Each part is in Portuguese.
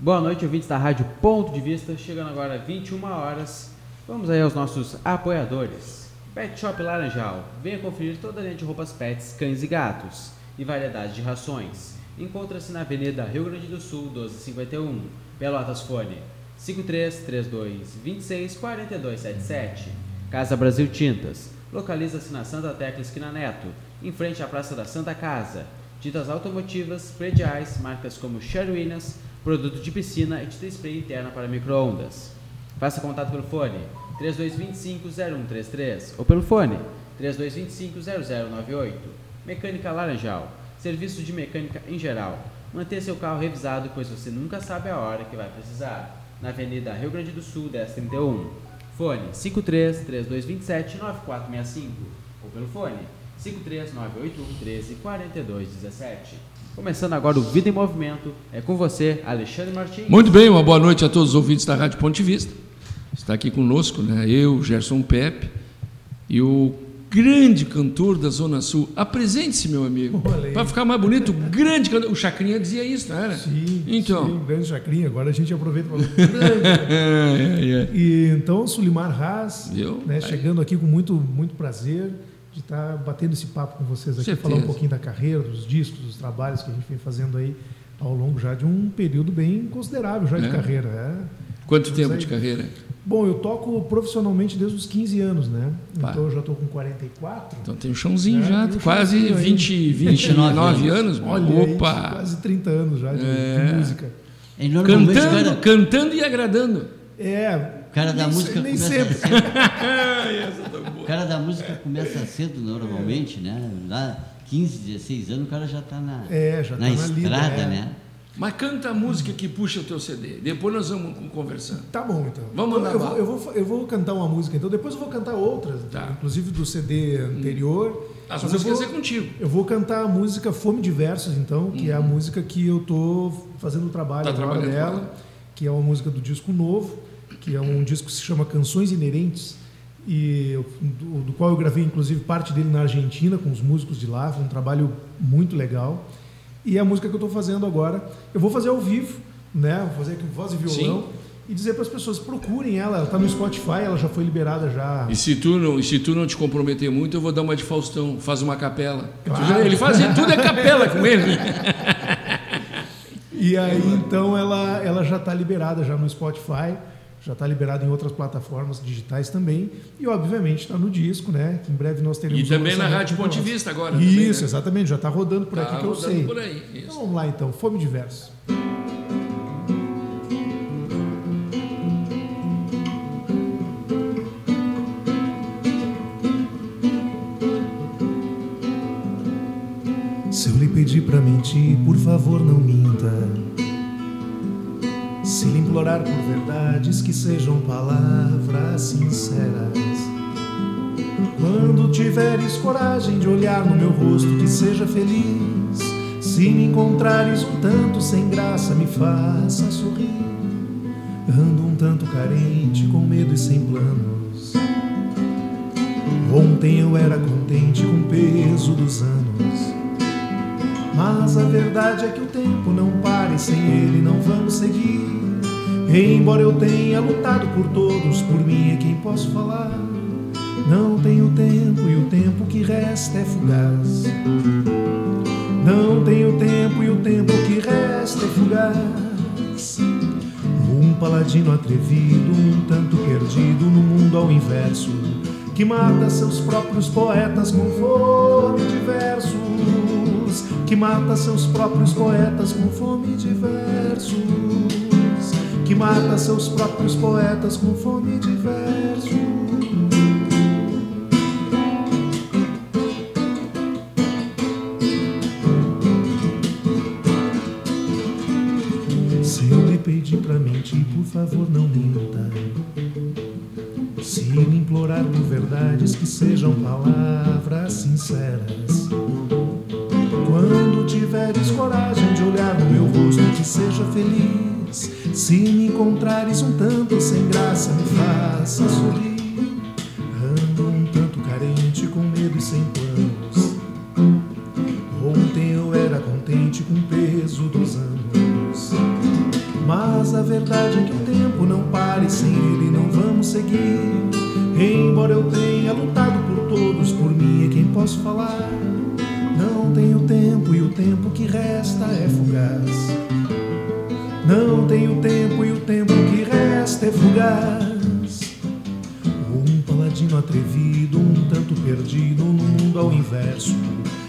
Boa noite, ouvintes da Rádio Ponto de Vista. Chegando agora 21 horas. Vamos aí aos nossos apoiadores. Pet Shop Laranjal. Venha conferir toda a linha de roupas pets, cães e gatos e variedade de rações. Encontra-se na Avenida Rio Grande do Sul, 1251, Pelotas Fone 5332 26 42 77. Casa Brasil Tintas. Localiza-se na Santa Tecla Esquina Neto, em frente à Praça da Santa Casa. Tintas automotivas, prediais, marcas como Sherwinas, produto de piscina e tinta spray interna para microondas. Faça contato pelo fone 3225-0133 ou pelo fone 3225-0098. Mecânica Laranjal. Serviço de mecânica em geral. Mantenha seu carro revisado, pois você nunca sabe a hora que vai precisar. Na Avenida Rio Grande do Sul, 1031. Fone 53 3227 9465 ou pelo fone 53 981 13 42 17. Começando agora o Vida em Movimento, é com você, Alexandre Martins. Muito bem, uma boa noite a todos os ouvintes da Rádio Ponte Vista. Está aqui conosco, né, eu, Gerson Pepe e o grande cantor da Zona Sul. Apresente-se, meu amigo. Para ficar mais bonito, o grande cantor. O Chacrinha dizia isso, não era? Sim, então. sim, grande Chacrinha. Agora a gente aproveita para grande. é, é. E então, Sulimar Haas, né, chegando aqui com muito, muito prazer de estar batendo esse papo com vocês aqui, Certeza. falar um pouquinho da carreira, dos discos, dos trabalhos que a gente vem fazendo aí ao longo já de um período bem considerável já de É? carreira. É. Quanto tempo aí. de carreira? Bom, eu toco profissionalmente desde os 15 anos, né? Pá. Então eu já estou com 44. Então tem um chãozinho É, já, um quase chãozinho aí. 20, 29 anos. Olha aí, Opa! quase 30 anos já de, de É. música. E normalmente o Cantando, cara, cantando e agradando. É, cara da nem música começa sempre. cedo. O cara da música começa cedo normalmente, né? Lá 15, 16 anos o cara já está na, É, já na tá na lida, estrada, é. né? Mas canta a música que puxa o teu CD. Depois nós vamos conversando. Tá bom, então. Vamos Então, mandar eu, eu, vou, eu vou cantar uma música, então depois eu vou cantar outras, Tá. inclusive do CD anterior. As Mas eu músicas vou- é contigo. Eu vou cantar a música Fome de Versos, então, que é a música que eu tô fazendo o trabalho Uhum. Tá agora dela, que é uma música do disco novo, que é um disco que se chama Canções Inerentes, e eu- do, do qual eu gravei inclusive parte dele na Argentina com os músicos de lá, foi um trabalho muito legal. E a música que eu estou fazendo agora, eu vou fazer ao vivo, né? Vou fazer aqui com voz e violão. E dizer para as pessoas, procurem ela, ela está no Spotify, ela já foi liberada já. E se tu não, e se tu não te comprometer muito, eu vou dar uma de Faustão, faz uma capela. Claro. Ele faz tudo é capela com ele. E aí, então, ela, ela já está liberada já no Spotify, já está liberada em outras plataformas digitais também. E, obviamente, está no disco, né? Que em breve nós teremos... E também na Rádio Ponte nosso. Vista agora. Isso, também, né? exatamente. Já está rodando por aqui Tá que eu sei. por aí, isso. Então, vamos lá, então. Fome de verso. Se eu lhe pedir pra mentir, por favor não minta. Se lhe implorar por verdades que sejam palavras sinceras. Quando tiveres coragem de olhar no meu rosto, que seja feliz. Se me encontrares um tanto sem graça, me faça sorrir. Ando um tanto carente, com medo e sem planos. Ontem eu era contente com o peso dos anos. Mas a verdade é que o tempo não para e sem ele não vamos seguir. Embora eu tenha lutado por todos, por mim é quem posso falar. Não tenho tempo e o tempo que resta é fugaz. Não tenho tempo e o tempo que resta é fugaz. Um paladino atrevido, um tanto perdido no mundo ao inverso, que mata seus próprios poetas com fome de versos, que mata seus próprios poetas com fome de versos, que mata seus próprios poetas com fome de versos. Por favor não minta. Se implorar por verdades que sejam palavras sinceras. Tiveres coragem de olhar no meu rosto, que seja feliz. Se me encontrares um tanto sem graça, me faça sorrir. Ando um tanto carente, com medo e sem planos. Ontem eu era contente com o peso dos anos. Mas a verdade é que o tempo não para e sem ele não tempo que resta é fugaz. Não tenho tempo e o tempo que resta é fugaz. Um paladino atrevido, um tanto perdido no mundo ao inverso,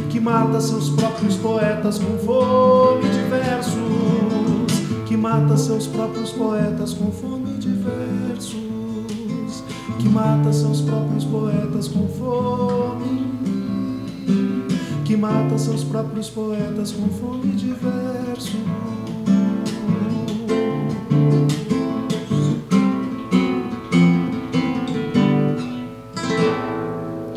que mata seus próprios poetas com fome de versos, que mata seus próprios poetas com fome de versos, que mata seus próprios poetas com fome mata seus próprios poetas com fome de versos.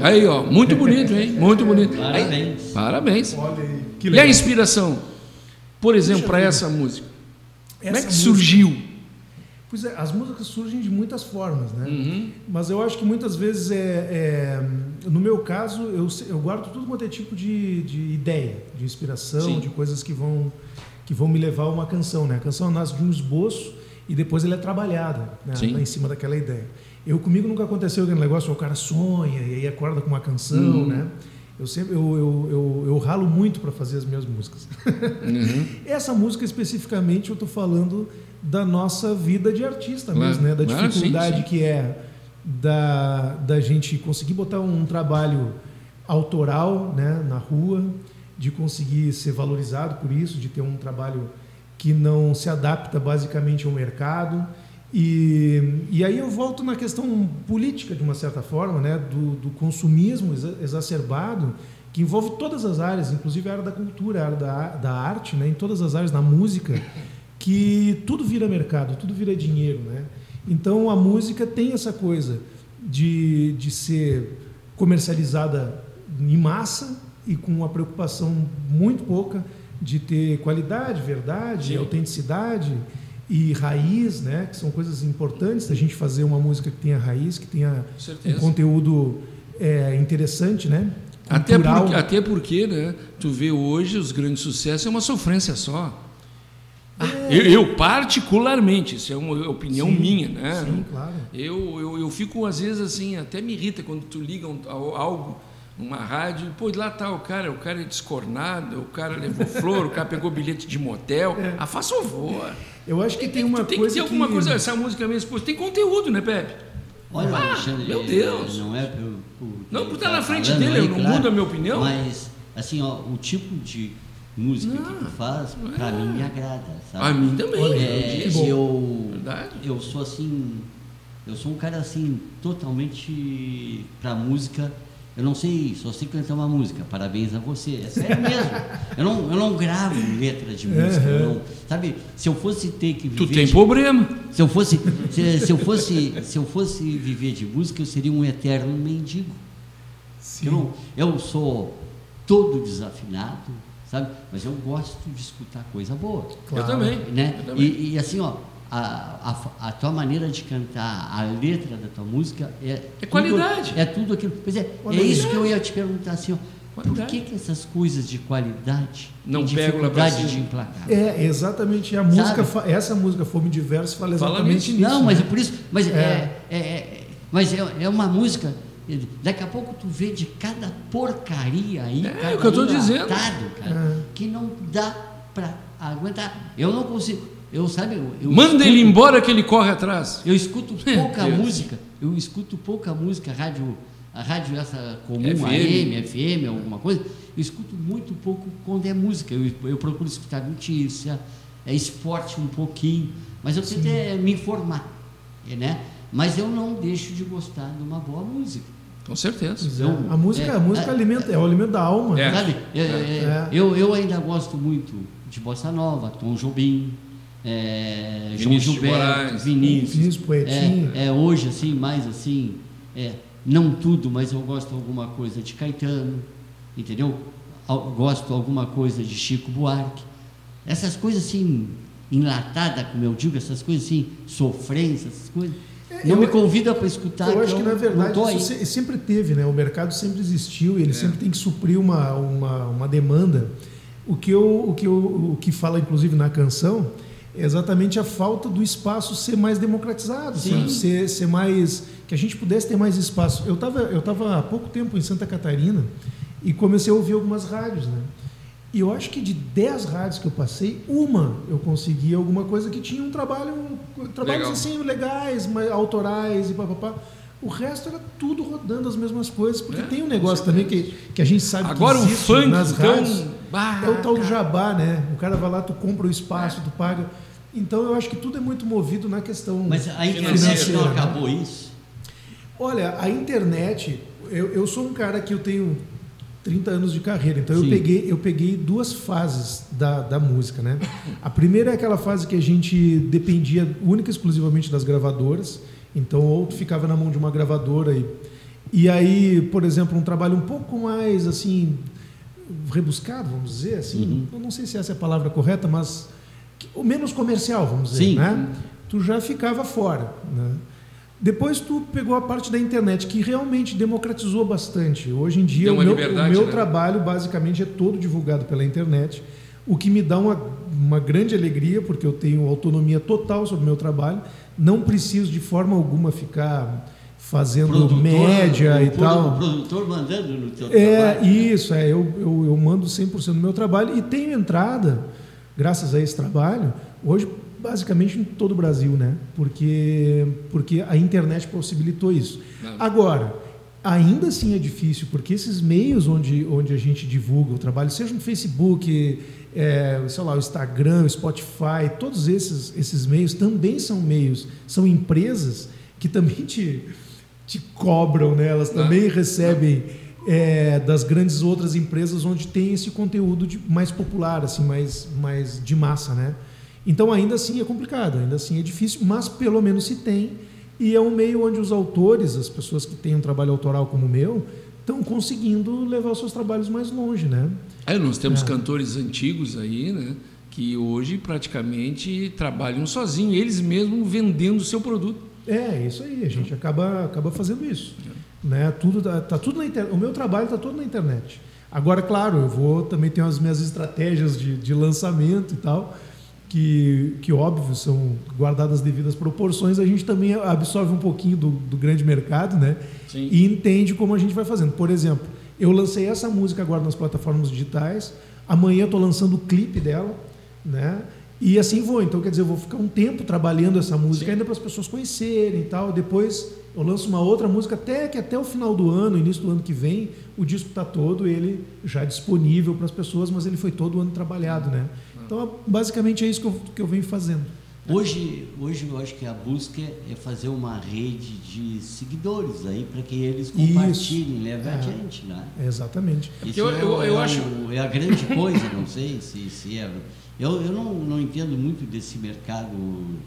Aí, ó, muito bonito, hein? Muito bonito. Parabéns. Aí, parabéns. Olha aí, que E a inspiração, por exemplo, para essa música? Como é Essa que música- surgiu? Pois é, as músicas surgem de muitas formas, né? Uhum. Mas eu acho que muitas vezes é, é- no meu caso eu, eu guardo tudo quanto é tipo de, de ideia, de inspiração, Sim. de coisas que vão que vão me levar a uma canção, né? A canção nasce de um esboço e depois ela é trabalhada né? Sim. em cima daquela ideia. Eu comigo nunca aconteceu aquele negócio, o cara sonha e aí acorda com uma canção, Uhum. né? Eu sempre eu, eu, eu, eu ralo muito para fazer as minhas músicas. Uhum. Essa música especificamente eu estou falando da nossa vida de artista Claro. mesmo, né? Da Ah, sim, dificuldade sim. que é da, da gente conseguir botar um trabalho autoral né, na rua, de conseguir ser valorizado por isso, de ter um trabalho que não se adapta basicamente ao mercado. E, e aí eu volto na questão política, de uma certa forma, né, do, do consumismo exa- exacerbado, que envolve todas as áreas, inclusive a área da cultura, a área da, da arte, né, em todas as áreas, na música, que tudo vira mercado, tudo vira dinheiro. Né? Então a música tem essa coisa de, de ser comercializada em massa e com uma preocupação muito pouca de ter qualidade, verdade, Sim. autenticidade e raiz, né? Que são coisas importantes da gente fazer uma música que tenha raiz, que tenha um conteúdo é, interessante, né? Até Cultural. porque, até porque, né? Tu vê hoje os grandes sucessos é uma sofrência só. Eu, eu, particularmente, isso é uma opinião Sim, minha, né? Sim, claro. Eu, eu, eu fico, às vezes, assim, até me irrita quando tu liga um, ao- algo, uma rádio, e, pô, lá tá o cara, o cara é descornado, o cara levou flor, o cara pegou bilhete de motel. Ah, faz favor. Eu acho que tem, tu uma tem coisa que ter alguma que... coisa, essa música mesmo, pô, tem conteúdo, né, Pepe? Olha, Ah, Alexandre, meu é, Deus. não é por, por Não, por estar tá na frente dele, aí, eu não mudo a minha opinião. Mas, assim, ó, o tipo de música que tu faz, pra mim, me agrada, sabe? A mim também. Olha, É, bom. eu, Verdade. eu sou assim, eu sou um cara assim, totalmente pra música. Eu não sei, só sei cantar uma música. Parabéns a você. É sério mesmo. Eu não, eu não gravo letra de música. eu não- sabe, se eu fosse ter que viver Tu tem de- problema. se eu fosse, se, se eu fosse, se eu fosse viver de música, eu seria um eterno mendigo. Sim. Eu, não- eu sou todo desafinado, sabe? Mas eu gosto de escutar coisa boa, Claro. Eu também. né? Eu também. E, e assim, ó, a, a, a tua maneira de cantar, a letra da tua música é É tudo- qualidade. é tudo aquilo. Pois é, Olha é isso que eu ia te perguntar assim, ó. Por Qualidade. que, que essas coisas de qualidade Não dificuldade de emplacar? É, exatamente. A música, Sabe? essa música Fome Diverso fala Fala exatamente nisso. nisso. Não, mas né? é por isso. Mas é, É. é, é- mas é, é uma música. Daqui a pouco tu vê de cada porcaria aí, É, cada o que eu tô dizendo. cara, É. que não dá pra aguentar. Eu não consigo. Eu sabe, eu, eu Manda escuto- ele embora que ele corre atrás. Eu escuto pouca música. Eu escuto pouca música, rádio, a rádio essa comum, FM. AM, FM, alguma coisa. Eu escuto muito pouco quando é música. Eu, eu procuro escutar notícia, é esporte um pouquinho, mas eu tento é, me informar, né? Mas eu não deixo de gostar de uma boa música. Com certeza. Eu- a música, é, a música é, alimenta, é o alimento da alma. É. né? Sabe? É, é, É. Eu, eu ainda gosto muito de Bossa Nova, Tom Jobim, é, João Gilberto, Moraes. Vinícius. Vinícius Poetinho. É, é, hoje, assim, mais assim, é, não tudo, mas eu gosto de alguma coisa de Caetano, entendeu? Gosto de alguma coisa de Chico Buarque. Essas coisas assim, enlatada, como eu digo, essas coisas assim, sofrência, essas coisas. Não eu- me convida para escutar. Eu acho que, na verdade, aí. isso se- sempre teve, né? O mercado sempre existiu e ele É. sempre tem que suprir uma, uma, uma demanda. O que, eu, o, que eu, o que fala, inclusive, na canção é exatamente a falta do espaço ser mais democratizado, ser, ser mais que a gente pudesse ter mais espaço. Eu estava eu tava há pouco tempo em Santa Catarina e comecei a ouvir algumas rádios, né? E eu acho que de 10 rádios que eu passei, uma eu consegui alguma coisa que tinha um trabalho, trabalhos Legal. assim legais, mas autorais e papapá. O resto era tudo rodando as mesmas coisas, porque É, tem um negócio também que, que a gente sabe Agora que o existe funk, nas então, rádios. bah, É o tal do jabá, né? O cara vai lá, tu compra o espaço, tu paga. Então eu acho que tudo é muito movido na questão. Mas a internet não né? acabou isso? Olha, a internet, eu, eu sou um cara que eu tenho 30 anos de carreira, então eu peguei, eu peguei duas fases da, da música, né? A primeira é aquela fase que a gente dependia única e exclusivamente das gravadoras, então ou tu ficava na mão de uma gravadora e, e aí, por exemplo, um trabalho um pouco mais assim rebuscado, vamos dizer assim, Uhum. eu não sei se essa é a palavra correta, mas o menos comercial, vamos dizer, Sim. né? Tu já ficava fora, né? Depois tu pegou a parte da internet que realmente democratizou bastante. Hoje em dia o meu, o meu né? trabalho basicamente é todo divulgado pela internet, o que me dá uma, uma grande alegria porque eu tenho autonomia total sobre o meu trabalho. Não preciso de forma alguma ficar fazendo Produtor, média o e tal. O produtor mandando no teu É, trabalho. isso, é, eu, eu, eu mando 100% do meu trabalho e tenho entrada, graças a esse trabalho, hoje basicamente em todo o Brasil, né? Porque, porque a internet possibilitou isso. Não. Agora, ainda assim é difícil, porque esses meios onde, onde a gente divulga o trabalho, seja no Facebook, é, sei lá, o Instagram, o Spotify, todos esses, esses meios também são meios, são empresas que também te, te cobram, né? Elas Não. também recebem é, das grandes outras empresas onde tem esse conteúdo de- mais popular, assim, mais, mais de massa, né? Então ainda assim é complicado, ainda assim é difícil, mas pelo menos se tem e é um meio onde os autores, as pessoas que têm um trabalho autoral como o meu, estão conseguindo levar os seus trabalhos mais longe, né? É, nós temos É. cantores antigos aí, né? Que hoje praticamente trabalham sozinhos, eles mesmos vendendo o seu produto. É, isso aí, a gente acaba, acaba fazendo isso. Né? Tudo tá, tá tudo na internet. O meu trabalho está todo na internet. Agora, claro, eu vou também ter as minhas estratégias de, de lançamento e tal, que, que óbvio são guardadas as devidas proporções. A gente também absorve um pouquinho do, do grande mercado, né? Sim. E entende como a gente vai fazendo. Por exemplo, eu lancei essa música agora nas plataformas digitais. Amanhã eu estou lançando o clipe dela, né? E assim vou. Então, quer dizer, eu vou ficar um tempo trabalhando essa música Sim. ainda para as pessoas conhecerem e tal. Depois eu lanço uma outra música até que até o final do ano, início do ano que vem, o disco está todo ele já disponível para as pessoas, mas ele foi todo ano trabalhado, né? Então, basicamente é isso que eu, que eu venho fazendo. Hoje, hoje eu acho que a busca é fazer uma rede de seguidores aí para que eles Isso. compartilhem, levem É. adiante, né? É, exatamente. Isso eu- é, eu- é eu acho- é a grande coisa, não sei se, se é. Eu, eu não, não entendo muito desse mercado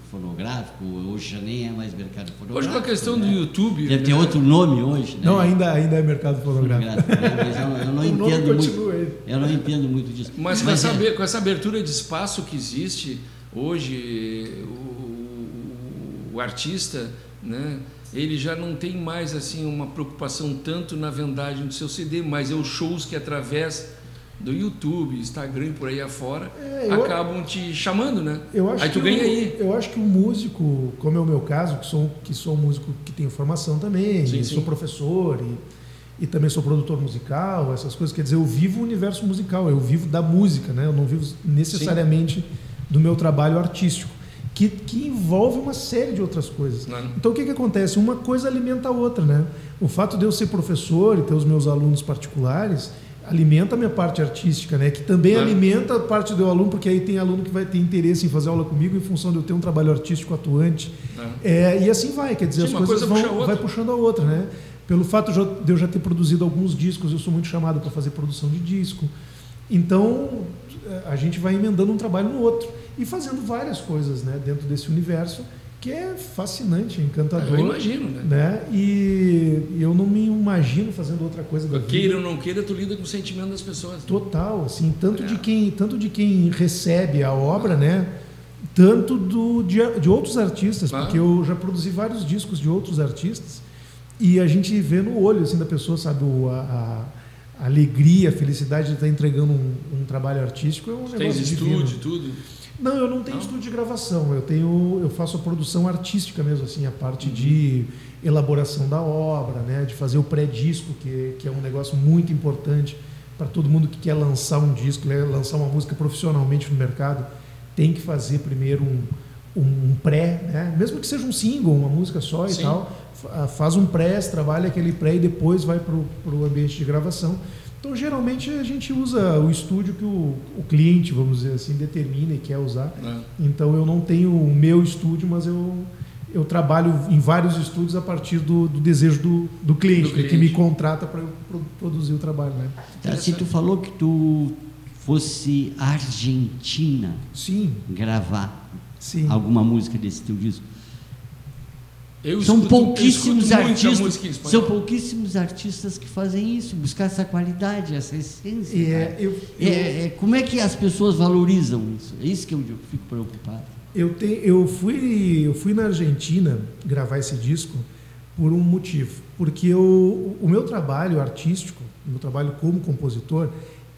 fonográfico, hoje já nem é mais mercado fonográfico. Hoje com a questão do né? YouTube. Deve ter né? outro nome hoje, né? Não, ainda, ainda é mercado fonográfico. Fonográfico, né? Mas eu, eu não entendo muito. Eu não entendo muito disso. Mas, com, é- essa, abe- com essa abertura de espaço que existe hoje, o, o artista, né, ele já não tem mais assim uma preocupação tanto na vendagem do seu CD, mas é os shows que através do YouTube, Instagram e por aí afora É, eu- acabam te chamando, né? Eu acho aí tu que ganha o, aí. Eu acho que o músico, como é o meu caso, que sou, que sou um músico que tenho formação também, Sim, sim. sou professor e, e também sou produtor musical, essas coisas. Quer dizer, eu vivo o universo musical, eu vivo da música, né? Eu não vivo necessariamente do meu trabalho artístico, que, que envolve uma série de outras coisas. Não. Então o que, que acontece? Uma coisa alimenta a outra, né? O fato de eu ser professor e ter os meus alunos particulares alimenta a minha parte artística, né? Que também Claro. alimenta a parte do aluno, porque aí tem aluno que vai ter interesse em fazer aula comigo em função de eu ter um trabalho artístico atuante. né? É, e assim vai, quer dizer, Sim, as coisas coisa puxa vão, outra. vai puxando a outra, né? Pelo fato de eu já ter produzido alguns discos, eu sou muito chamado para fazer produção de disco. Então, a gente vai emendando um trabalho no outro e fazendo várias coisas, né, dentro desse universo que é fascinante, encantador. Eu imagino, né? né? E eu não me imagino fazendo outra coisa da. Queira ou não queira, tu lida com o sentimento das pessoas. Total, assim, tanto É. de quem, tanto de quem recebe a obra, né? Tanto do, de, de outros artistas, Claro. porque eu já produzi vários discos de outros artistas e a gente vê no olho assim da pessoa, sabe, o- a, a alegria, a felicidade de estar entregando um, um trabalho artístico é um negócio divino. estúdio, tudo. Não, eu não tenho Não? estúdio de gravação. Eu tenho, eu faço a produção artística mesmo, assim, a parte de elaboração da obra, né, de fazer o pré-disco, que, que é um negócio muito importante para todo mundo que quer lançar um disco, né, lançar uma música profissionalmente no mercado, tem que fazer primeiro um, um pré, né, mesmo que seja um single, uma música só e Sim. tal, fa- faz um pré, trabalha aquele pré e depois vai para o ambiente de gravação. Então, geralmente, a gente usa o estúdio que o, o cliente, vamos dizer assim, determina e quer usar. né? Então eu não tenho o meu estúdio, mas eu, eu trabalho em vários estúdios a partir do, do desejo do, do cliente, Do cliente. que me contrata para eu pro- produzir o trabalho. Né? Tá, se tu falou que tu fosse argentina Sim, gravar sim. alguma música desse teu disco. Eu São escuto- pouquíssimos artistas. São pouquíssimos artistas que fazem isso, buscar essa qualidade, essa essência. Cara. é, eu, eu, É, é, como é que as pessoas valorizam isso? É isso que eu, eu fico preocupado. eu, te- eu, fui, eu fui na Argentina gravar esse disco por um motivo. Porque eu, o meu trabalho artístico, o meu trabalho como compositor,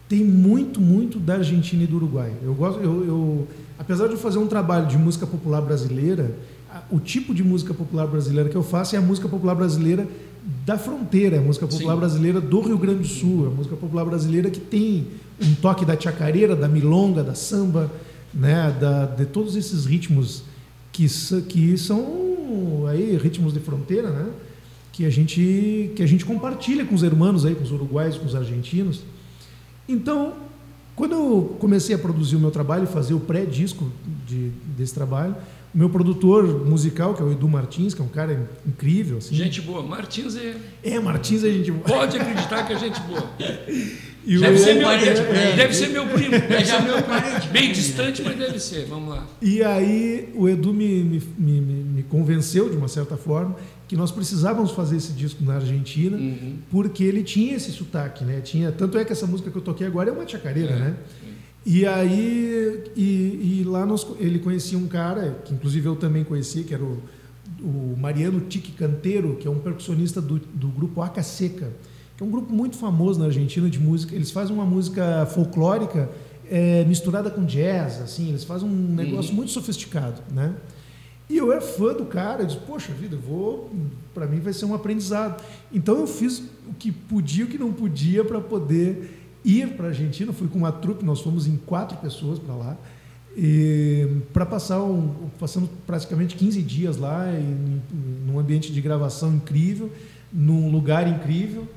tem muito, muito da Argentina e do Uruguai. Eu gosto, eu, eu, apesar de eu fazer um trabalho de música popular brasileira, o tipo de música popular brasileira que eu faço é a música popular brasileira da fronteira, é a música popular Sim. brasileira do Rio Grande do Sul, é a música popular brasileira que tem um toque da chacareira, da milonga, da samba, né, da, de todos esses ritmos que, que são aí ritmos de fronteira, né, que a gente que a gente compartilha com os irmãos aí, com os uruguaios, com os argentinos. Então, quando eu comecei a produzir o meu trabalho, fazer o pré-disco de, desse trabalho, o meu produtor musical, que é o Edu Martins, que é um cara incrível, assim. Gente boa. Martins é. É, Martins é gente boa. Pode acreditar que é gente boa. E o- Deve ser meu, parente, deve, é. deve ser meu primo. Deve ser meu parente. Bem distante, mas deve ser. Vamos lá. E aí o Edu me, me, me- me convenceu, de uma certa forma, que nós precisávamos fazer esse disco na Argentina, Uhum. porque ele tinha esse sotaque, né? Tinha, tanto é que essa música que eu toquei agora é uma chacareira, É, né? E aí, e, e lá nós, ele conhecia um cara, que inclusive eu também conhecia, que era o, o Mariano Tique Canteiro, que é um percussionista do, do grupo Aca Seca, que é um grupo muito famoso na Argentina de música. Eles fazem uma música folclórica é, misturada com jazz, assim, eles fazem um negócio muito sofisticado, né? E eu era fã do cara, eu disse, poxa vida, vou, para mim vai ser um aprendizado. Então eu fiz o que podia e o que não podia para poder ir para a Argentina. Fui com uma trupe, nós fomos em quatro pessoas para lá, para passar um, passando praticamente 15 dias lá, em, num ambiente de gravação incrível, num lugar incrível,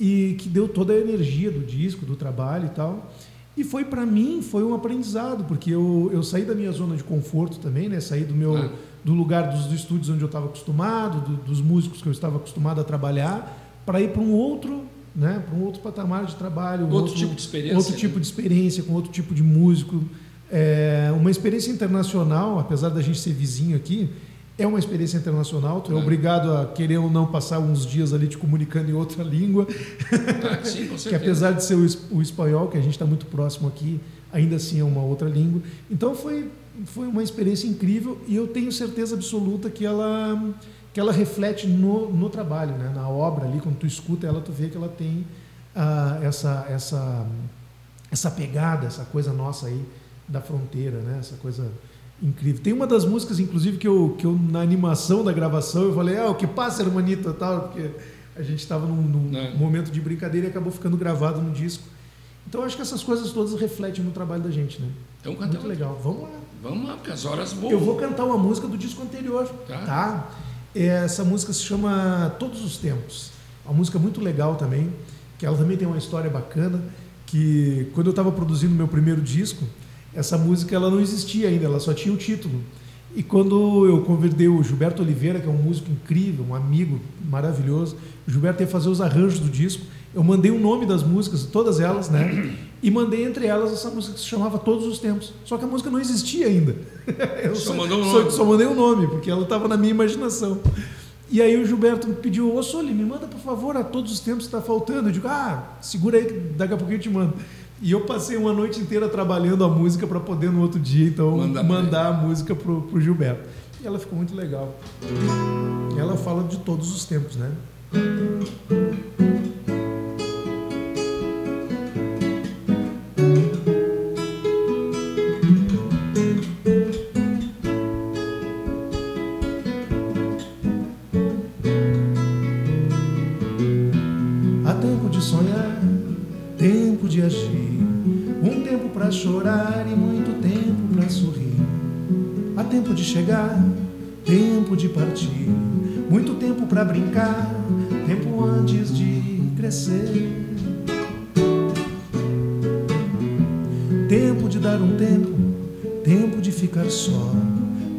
e que deu toda a energia do disco, do trabalho e tal. E foi para mim, foi um aprendizado, porque eu, eu saí da minha zona de conforto também, né? Saí do meu Ah. Do lugar dos estúdios onde eu estava acostumado, do- dos músicos que eu estava acostumado a trabalhar, para ir para um outro, né? Para um outro patamar de trabalho, um Outro tipo de experiência, outro né? tipo de experiência, com outro tipo de músico, é, uma experiência internacional, apesar da gente ser vizinho aqui. É uma experiência internacional, tu é É. obrigado a querer ou não passar uns dias ali te comunicando em outra língua Ah, sim, com que certeza. apesar de ser o, o espanhol, que a gente está muito próximo aqui, ainda assim é uma outra língua. Então foi, foi uma experiência incrível e eu tenho certeza absoluta que ela, que ela reflete no, no trabalho, né? na obra ali, quando tu escuta ela, tu vê que ela tem ah, essa, essa, essa pegada, essa coisa nossa aí da fronteira, né? essa coisa incrível. Tem uma das músicas, inclusive, que eu, que eu na animação da gravação eu falei, ah, o que passa, hermanito, tal, porque a gente estava num, num É. momento de brincadeira e acabou ficando gravado no disco. Então acho que essas coisas todas refletem no trabalho da gente, né? Então canta Muito legal. Vamos lá. Vamos lá, porque as horas voam. Eu vou cantar uma música do disco anterior, Tá. tá? É, Essa música se chama Todos os Tempos. Uma música muito legal também, que ela também tem uma história bacana, que quando eu estava produzindo meu primeiro disco, essa música ela não existia ainda, ela só tinha o título. E quando eu convidei o Gilberto Oliveira, que é um músico incrível, um amigo maravilhoso, o Gilberto ia fazer os arranjos do disco, eu mandei o nome das músicas, todas elas, né? E mandei entre elas essa música que se chamava Todos os Tempos. Só que a música não existia ainda. Eu Só mandou só- nome. só mandei o nome, porque ela estava na minha imaginação. E aí o Gilberto me pediu, ô Soli, me manda por favor a todos os tempos que está faltando. Eu digo, ah, segura aí que daqui a pouquinho eu te mando. E eu passei uma noite inteira trabalhando a música para poder no outro dia, então, Mandar mandar, a música pro, pro Gilberto. E ela ficou muito legal. Ela fala de todos os tempos, né? Brincar, tempo antes de crescer. Tempo de dar um tempo, tempo de ficar só,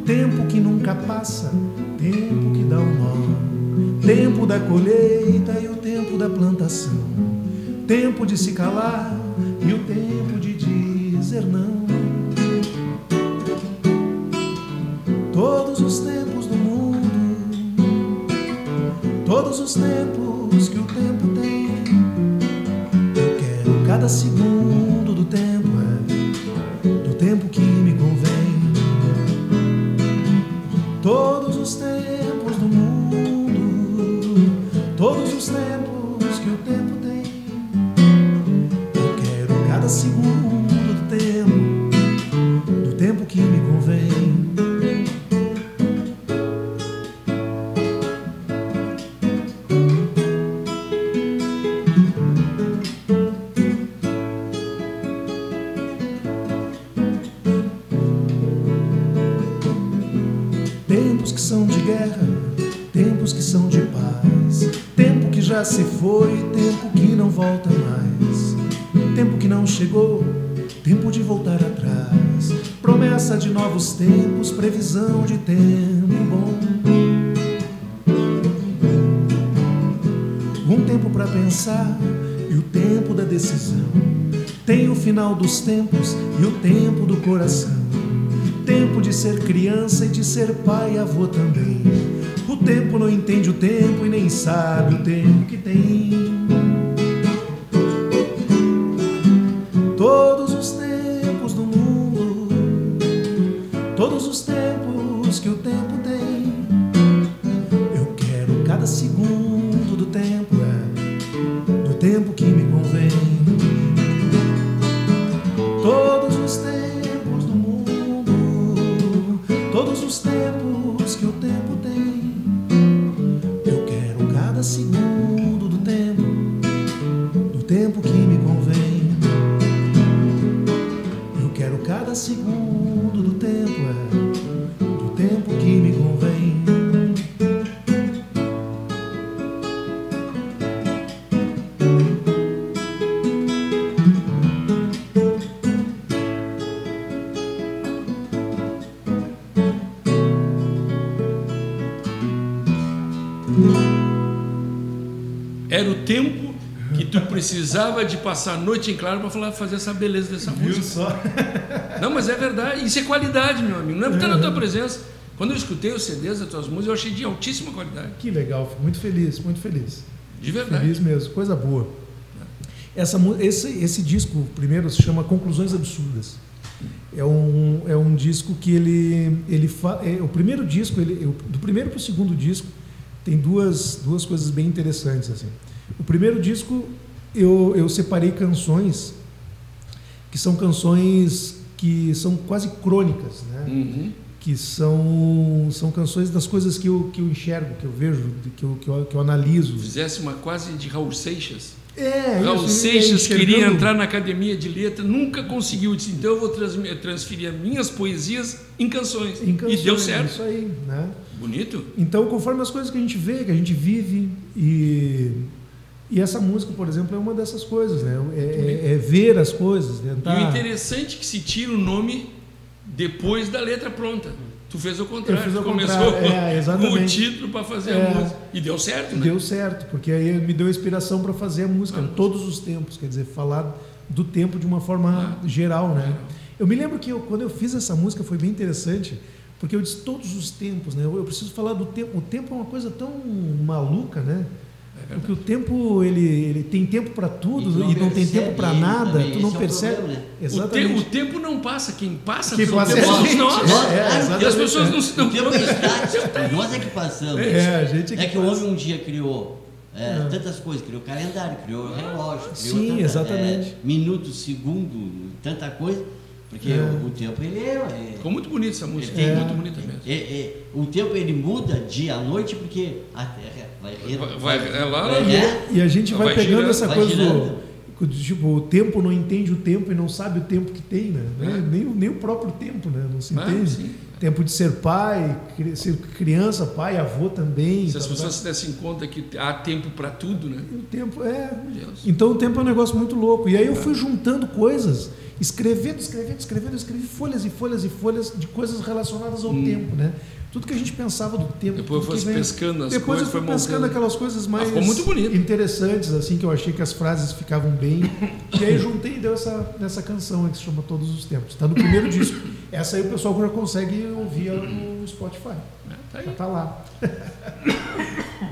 tempo que nunca passa, tempo que dá um nó, tempo da colheita e o tempo da plantação, tempo de se calar e o tempo de dizer não. Já se foi, tempo que não volta mais. Tempo que não chegou, tempo de voltar atrás. Promessa de novos tempos, previsão de tempo bom. Um tempo para pensar e o tempo da decisão. Tem o final dos tempos e o tempo do coração. Tempo de ser criança e de ser pai e avô também. Tempo não entende o tempo e nem sabe o tempo que tem. Tempo que tu precisava de passar a noite em claro para fazer essa beleza dessa música. só? Não, mas é verdade. Isso é qualidade, meu amigo. Não é porque na tua presença. Quando eu escutei os CDs das tuas músicas, eu achei de altíssima qualidade. Que legal, fico muito feliz, muito feliz. De verdade. Feliz mesmo, coisa boa. Essa, esse, esse disco, primeiro, se chama Conclusões Absurdas. É um, é um disco que ele. ele fa, é, o primeiro disco, ele, do primeiro para o segundo disco, tem duas, duas coisas bem interessantes. Assim. O primeiro disco, eu, eu separei canções que são canções que são quase crônicas, né? Uhum. que são, são canções das coisas que eu, que eu enxergo, que eu vejo, que eu, que eu, que eu analiso. Fizesse uma quase de Raul Seixas. É, Raul isso, Seixas enxergando- queria entrar na academia de letra, nunca conseguiu. Disse, então eu vou transmi- transferir minhas poesias em canções. em canções, e deu certo. Isso aí, né? Bonito. Então, conforme as coisas que a gente vê, que a gente vive, e, e essa música, por exemplo, é uma dessas coisas, né? É, é- é ver as coisas, tentar... E o interessante é que se tira o nome depois da letra pronta. Tu fez o contrário. Eu fiz o tu começou contrário, é, com o título para fazer É. a música. E deu certo, né? Deu certo, porque aí me deu inspiração para fazer a música, Ah. todos os tempos, quer dizer, falar do tempo de uma forma Ah. geral, né? Eu me lembro que eu, quando eu fiz essa música foi bem interessante, porque eu disse todos os tempos, né? Eu, eu preciso falar do tempo. O tempo é uma coisa tão maluca, né? É Porque o tempo ele, ele tem tempo para tudo tu e não tem percebe tempo para nada, também, tu não esse é o percebe. problema, né? O, te- Exatamente. o tempo não passa, quem passa Quem passa tempo é somos nós. É, é, e as pessoas não se dão O tempo conta. é estático, nós é que passamos. É, a gente é que É que o homem um dia criou é, tantas coisas, criou calendário, criou relógio, criou Sim, tanta, exatamente. é, minuto, segundo, tanta coisa, Porque É. o, o tempo ele é, é- Ficou muito bonita essa música, É. muito bonita mesmo. é- é- o tempo ele muda dia à noite porque a Vai Vai- vai- é lá, vai- lá. é, E a gente vai, Vai pegando girando, essa vai coisa girando. do, tipo, o tempo não entende o tempo e não sabe o tempo que tem, né? É. Nem, o- nem o próprio tempo, né? Não se Ah, entende. sim. Tempo de ser pai, ser criança, pai, avô também. Se as pessoas se dessem conta que há tempo para tudo, né? O tempo é. Então o tempo é um negócio muito louco. E aí eu fui juntando coisas, escrevendo, escrevendo, escrevendo, escrevi folhas e folhas e folhas de coisas relacionadas ao tempo, né? Tudo que a gente pensava do tempo. Depois fosse que vem- pescando as Depois coisas, eu fui foi pescando montando. aquelas coisas mais ficou muito bonito. interessantes, assim, que eu achei que as frases ficavam bem. e aí juntei e deu essa, essa canção que se chama Todos os Tempos. Está no primeiro disco. Essa aí o pessoal já consegue ouvir no Spotify. É, tá Já tá lá.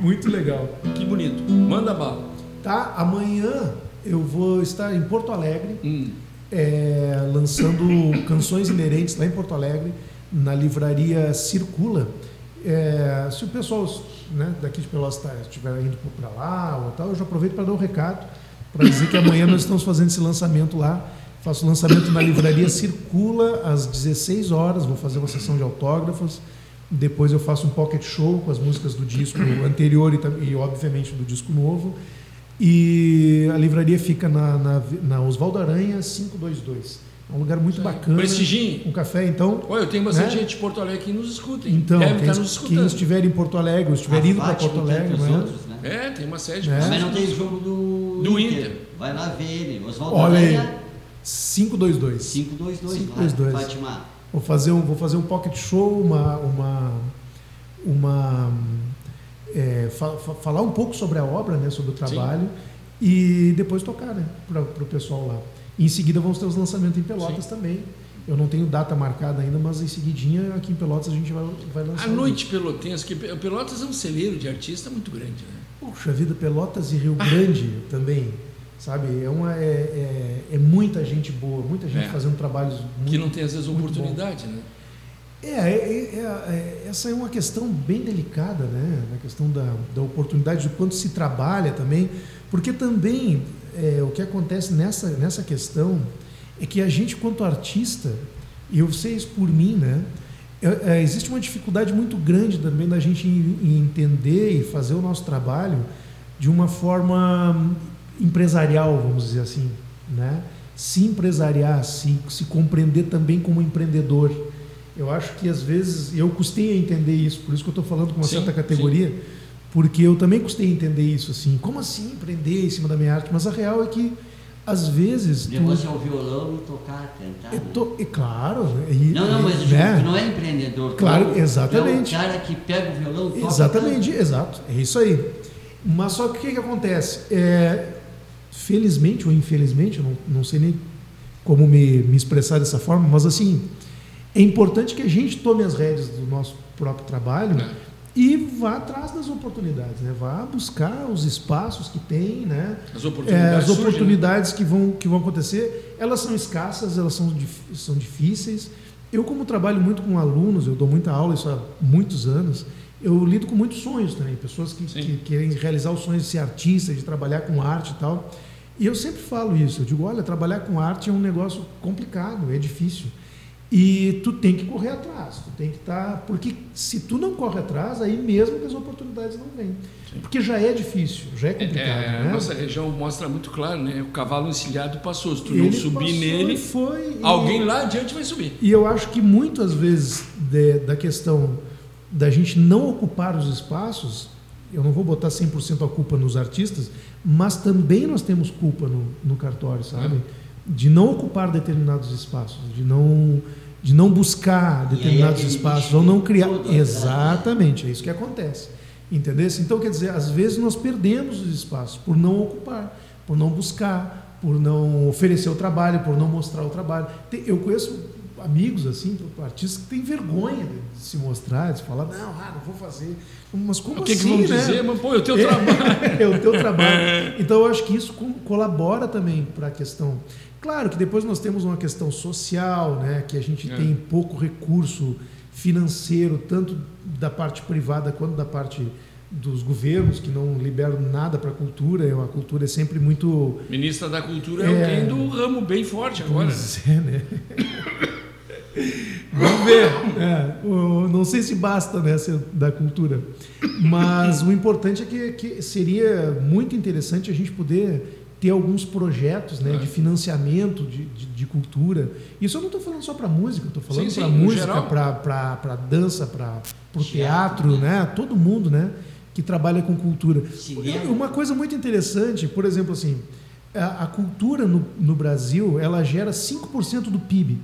muito legal. Que bonito. Manda bala. Tá? Amanhã eu vou estar em Porto Alegre, Hum. é, lançando canções inerentes lá em Porto Alegre, na livraria Circula. É, se o pessoal né, daqui de Pelotas tá- estiver indo para lá ou tal, eu já aproveito para dar um recado, para dizer que amanhã nós estamos fazendo esse lançamento lá. Faço o lançamento na livraria Circula às 16 horas, vou fazer uma sessão de autógrafos. Depois eu faço um pocket show com as músicas do disco anterior e, e obviamente do disco novo. E a livraria fica na, na, na Oswaldo Aranha 522. É um lugar muito bacana. Prestigiem. Um café, então. Olha, eu tenho bastante Né? gente de Porto Alegre que nos escuta. Então, Deve quem, estar nos quem escutando. estiver em Porto Alegre, ou estiver a indo para Porto Alegre, amanhã, outros, né? É, tem uma série de É. Mas não tem jogo do, Do Inter. Vai lá ver ele. Oswaldo Olha aí. Aranha, 522. 522. 522. Lá, Fátima. Vou fazer um, vou fazer um pocket show, uma, uma, uma é, fa- fa- falar um pouco sobre a obra, né, sobre o trabalho e depois tocar, né, para o pessoal lá. Em seguida vamos ter os lançamentos em Pelotas também. Eu não tenho data marcada ainda, mas em seguidinha aqui em Pelotas a gente vai, vai lançar. A noite pelotense, que Pe- Pelotas é um celeiro de artista muito grande, né? Puxa vida, Pelotas e Rio Grande também, sabe? É, uma, é, é, é muita gente boa, muita gente É. fazendo trabalhos muito Que não tem às vezes oportunidade, né? É, é, é, é, essa é uma questão bem delicada, né? A questão da, da oportunidade, do quanto se trabalha também, porque também é, o que acontece nessa, nessa questão é que a gente, quanto artista, e eu sei isso por mim, né? é, é, existe uma dificuldade muito grande também da gente em- em entender e fazer o nosso trabalho de uma forma empresarial, vamos dizer assim, né? Se empresariar, se, se compreender também como empreendedor. Eu acho que às vezes eu custei a entender isso, por isso que eu estou falando com uma Sim, certa categoria, porque eu também custei a entender isso assim. Como assim empreender em cima da minha arte? Mas a real é que às vezes tu- Negócio é o violão e tocar, cantar. eu né? tô, é claro, e- Não, não, mas né? tu não é empreendedor. tu Claro, é o- exatamente. Tu é o cara que pega o violão toca. Exatamente, exato. É isso aí. Mas só que o que, que acontece? É, felizmente ou infelizmente, eu não, não sei nem como me, me expressar dessa forma, mas assim, é importante que a gente tome as rédeas do nosso próprio trabalho É. e vá atrás das oportunidades, né? Vá buscar os espaços que tem, né? As É, oportunidades as surgem, né? oportunidades que, vão, que vão acontecer, elas são escassas, elas são, são difíceis. Eu, como trabalho muito com alunos, eu dou muita aula isso há muitos anos, eu lido com muitos sonhos também, pessoas que, que querem realizar o sonho de ser artista, de trabalhar com arte e tal. E eu sempre falo isso, eu digo, olha, trabalhar com arte é um negócio complicado, é difícil. E tu tem que correr atrás, tu tem que estar. porque se tu não corre atrás, aí mesmo que as oportunidades não vêm. Porque já é difícil, já é complicado. É, né? nossa região mostra muito claro, né? O cavalo encilhado passou. Se tu não Ele subir passou nele, foi, e- alguém lá adiante vai subir. E eu acho que muitas vezes de- da questão da gente não ocupar os espaços, eu não vou botar 100% a culpa nos artistas, mas também nós temos culpa no, no cartório, sabe? De não ocupar determinados espaços, de não, de não buscar determinados espaços, ou não criar. tudo, né? Exatamente, é isso que acontece. Entendeu? Então, quer dizer, às vezes nós perdemos os espaços por não ocupar, por não buscar, por não oferecer o trabalho, por não mostrar o trabalho. Eu conheço amigos, assim, artistas que têm vergonha de se mostrar, de falar, não, ah, não vou fazer. Mas como o que, assim, que vão né? dizer? Mas, pô, é o teu É. trabalho. é o teu trabalho. Então eu acho que isso co- colabora também para a questão. Claro que depois nós temos uma questão social, né, que a gente É. tem pouco recurso financeiro, tanto da parte privada quanto da parte dos governos que não liberam nada para a cultura. A cultura é sempre muito. Ministra da Cultura é, é alguém do ramo bem forte agora. Pois é, né? Vamos ver. É, não sei se basta nessa da cultura. Mas o importante é que, que seria muito interessante a gente poder ter alguns projetos né, de financiamento de, de, de, cultura. Isso eu não estou falando só para música, estou falando para música, para dança, para o teatro, né? todo mundo né, que trabalha com cultura. Cinema. Uma coisa muito interessante, por exemplo, assim, a, a cultura no, no Brasil ela gera 5% do PIB.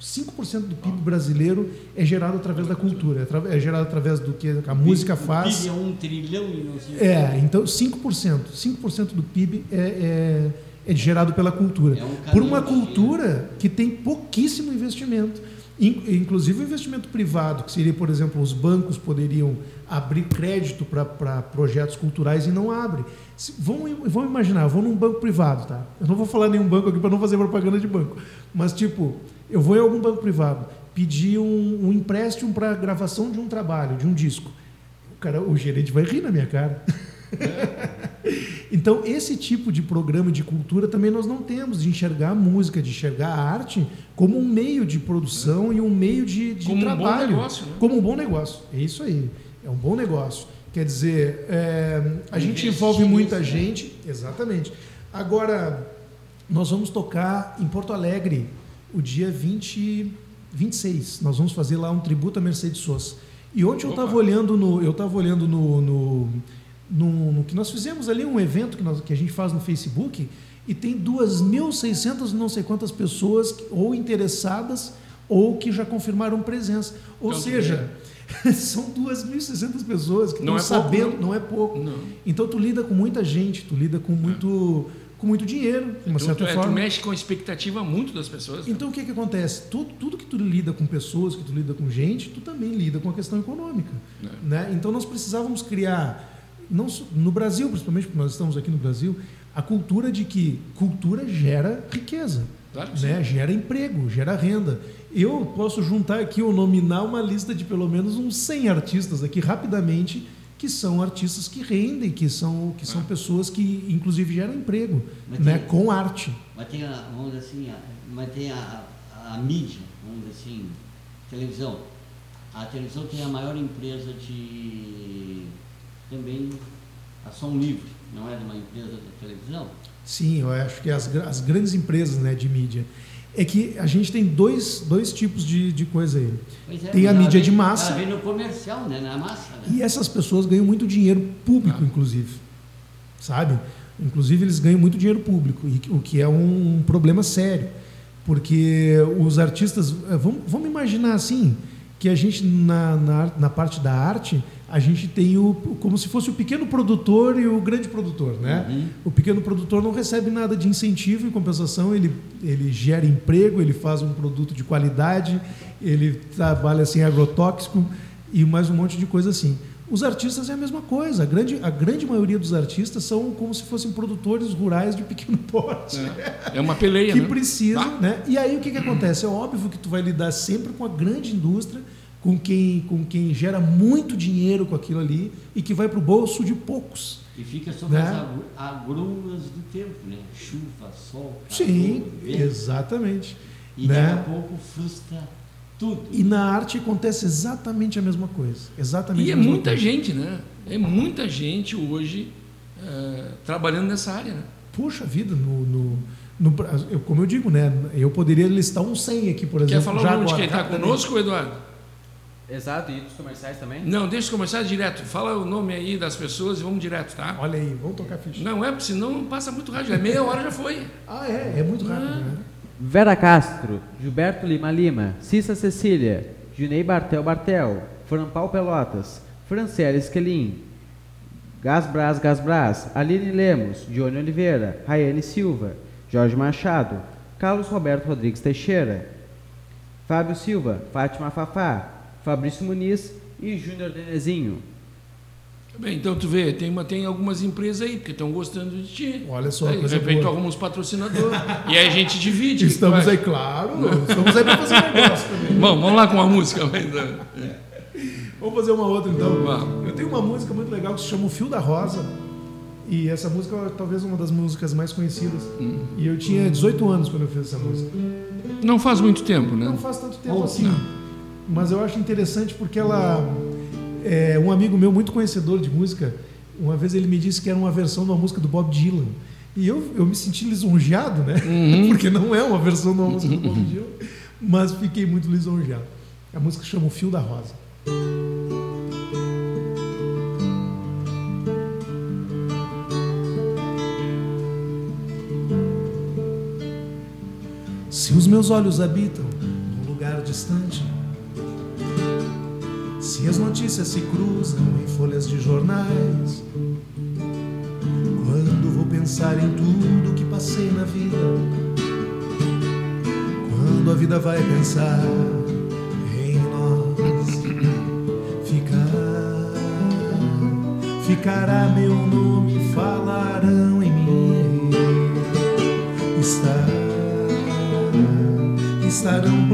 5% do PIB brasileiro é gerado através da cultura, é, é gerado através do que a música faz. O PIB é um trilhão e não sei É, então 5%, 5% do PIB é, é, é gerado pela cultura. É um Por uma cultura que tem pouquíssimo investimento. Inclusive o investimento privado, que seria, por exemplo, os bancos poderiam abrir crédito para projetos culturais e não abrem. Vamos, vamos imaginar, vou num banco privado, tá? Eu não vou falar nenhum banco aqui para não fazer propaganda de banco, mas tipo, eu vou em algum banco privado pedir um, um empréstimo para gravação de um trabalho, de um disco. O, cara, o gerente vai rir na minha cara. então, esse tipo de programa de cultura também nós não temos, de enxergar a música, de enxergar a arte como um meio de produção e um meio de, de como trabalho. Como um bom negócio. Né? Como um bom negócio. É isso aí. É um bom negócio. Quer dizer, é, a gente envolve muita gente. Exatamente. Agora, nós vamos tocar em Porto Alegre o dia 20, 26. Nós vamos fazer lá um tributo a Mercedes Sosa. E ontem eu estava olhando no, eu estava olhando no, no, no, no, que nós fizemos ali um evento que, nós, que a gente faz no Facebook e tem 2.600 não sei quantas pessoas ou interessadas ou que já confirmaram presença. Ou então, seja, são 2.600 pessoas que não estão é sabendo, pouco, não. não é pouco. Não. Então tu lida com muita gente, tu lida com muito com muito dinheiro, de uma tu, certa tu, forma. Tu mexe com a expectativa muito das pessoas. Né? Então o que, que acontece? Tudo, tudo que tu lida com pessoas, que tu lida com gente, tu também lida com a questão econômica. É. Né? Então nós precisávamos criar, não, no Brasil, principalmente porque nós estamos aqui no Brasil, a cultura de que cultura gera riqueza. Claro né? Gera emprego, gera renda. Eu posso juntar aqui ou nominar uma lista de pelo menos uns 100 artistas aqui rapidamente que são artistas que rendem, que são, que são ah. pessoas que, inclusive, geram emprego né, com arte. Mas tem, a, vamos dizer assim, a, mas tem a, a, a, mídia, vamos dizer assim, televisão. A televisão tem a maior empresa de também ação livre, não é de uma empresa de televisão? Sim, eu acho que as, as grandes empresas né, de mídia é que a gente tem dois, dois tipos de, de coisa aí. É, tem a mídia vem, de massa. Ela vem no comercial, né? na massa. Né? E essas pessoas ganham muito dinheiro público, ah. inclusive. Sabe? Inclusive, eles ganham muito dinheiro público, o que é um, problema sério. Porque os artistas. Eh, vamos, vamos imaginar assim: que a gente, na, na, na parte da arte, a gente tem o como se fosse o pequeno produtor e o grande produtor, né? Uhum. O pequeno produtor não recebe nada de incentivo em compensação, ele ele gera emprego, ele faz um produto de qualidade, ele trabalha sem agrotóxico e mais um monte de coisa assim. Os artistas é a mesma coisa. A grande, a grande maioria dos artistas são como se fossem produtores rurais de pequeno porte. É, é uma peleia, que né? precisam, né? E aí o que, que acontece? É óbvio que tu vai lidar sempre com a grande indústria com quem, com quem gera muito dinheiro com aquilo ali e que vai para o bolso de poucos. E fica sobre né? as agruras do tempo, né? Chuva, sol, calor, Sim, vento. exatamente. E né? daqui a pouco frustra tudo. E na arte acontece exatamente a mesma coisa. Exatamente e é muita coisa. gente, né? É muita gente hoje é, trabalhando nessa área, né? Puxa vida, no, no, no eu, como eu digo, né? Eu poderia listar um 100 aqui, por exemplo. Quer falar já o nome de quem está conosco, Eduardo? Exato, e dos comerciais também? Não, deixa os comerciais direto. Fala o nome aí das pessoas e vamos direto, tá? Olha aí, vamos tocar ficha. Não é, senão passa muito rápido. É meia hora já foi. ah, é? É muito rápido, ah. né? Vera Castro, Gilberto Lima Lima, Cissa Cecília, Junei Bartel Bartel, Frampal Pelotas, Franciele Esquelin, Gasbras Gasbras, Aline Lemos, Johnny Oliveira, Raiane Silva, Jorge Machado, Carlos Roberto Rodrigues Teixeira, Fábio Silva, Fátima Fafá, Fabrício Muniz e Júnior Denezinho. Bem, então tu vê, tem, uma, tem algumas empresas aí que estão gostando de ti. Olha só, aí, de repente alguns patrocinadores. e aí a gente divide. Estamos aí, claro. Estamos aí para fazer negócio também. Bom, vamos lá com a música. Vamos fazer uma outra então. Vamos. tenho uma música muito legal que se chama O Fio da Rosa. E essa música é talvez uma das músicas mais conhecidas. Hum. E eu tinha 18 anos quando eu fiz essa música. Não faz muito tempo, né? Não faz tanto tempo Oh, assim. não. Mas eu acho interessante porque ela. É, um amigo meu muito conhecedor de música, uma vez ele me disse que era uma versão de uma música do Bob Dylan. E eu, eu me senti lisonjeado, né? Uhum. Porque não é uma versão de uma música do Bob Dylan. Mas fiquei muito lisonjeado. A música chama O Fio da Rosa. Se os meus olhos habitam num lugar distante, se as notícias se cruzam em folhas de jornais, quando vou pensar em tudo que passei na vida, quando a vida vai pensar em nós, ficar, ficará meu nome, falarão em mim, estar estarão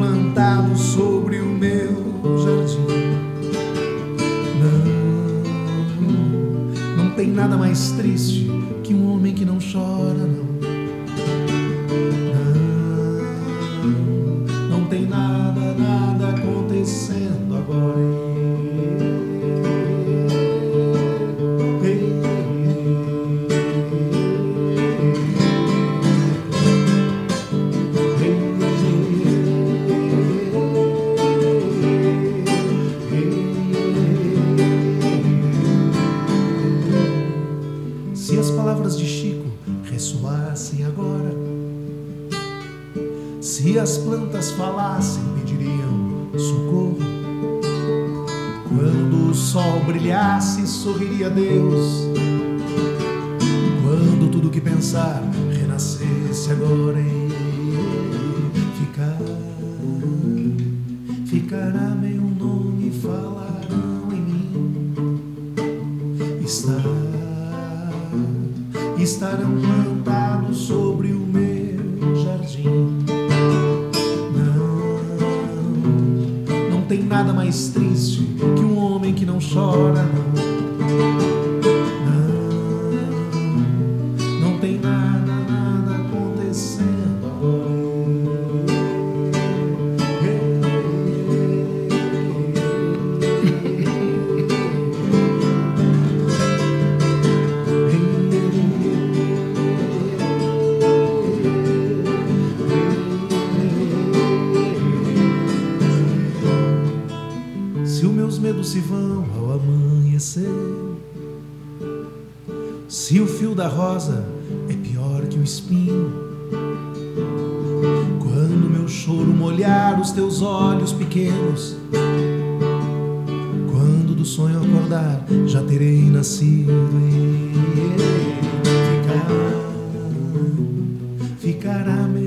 tem nada mais triste que um homem que não chora, não. Não, não tem nada, nada acontecendo agora. Se vão ao amanhecer, se o fio da rosa é pior que o espinho, quando meu choro molhar os teus olhos pequenos, quando do sonho acordar já terei nascido e ficar, ficará. Meu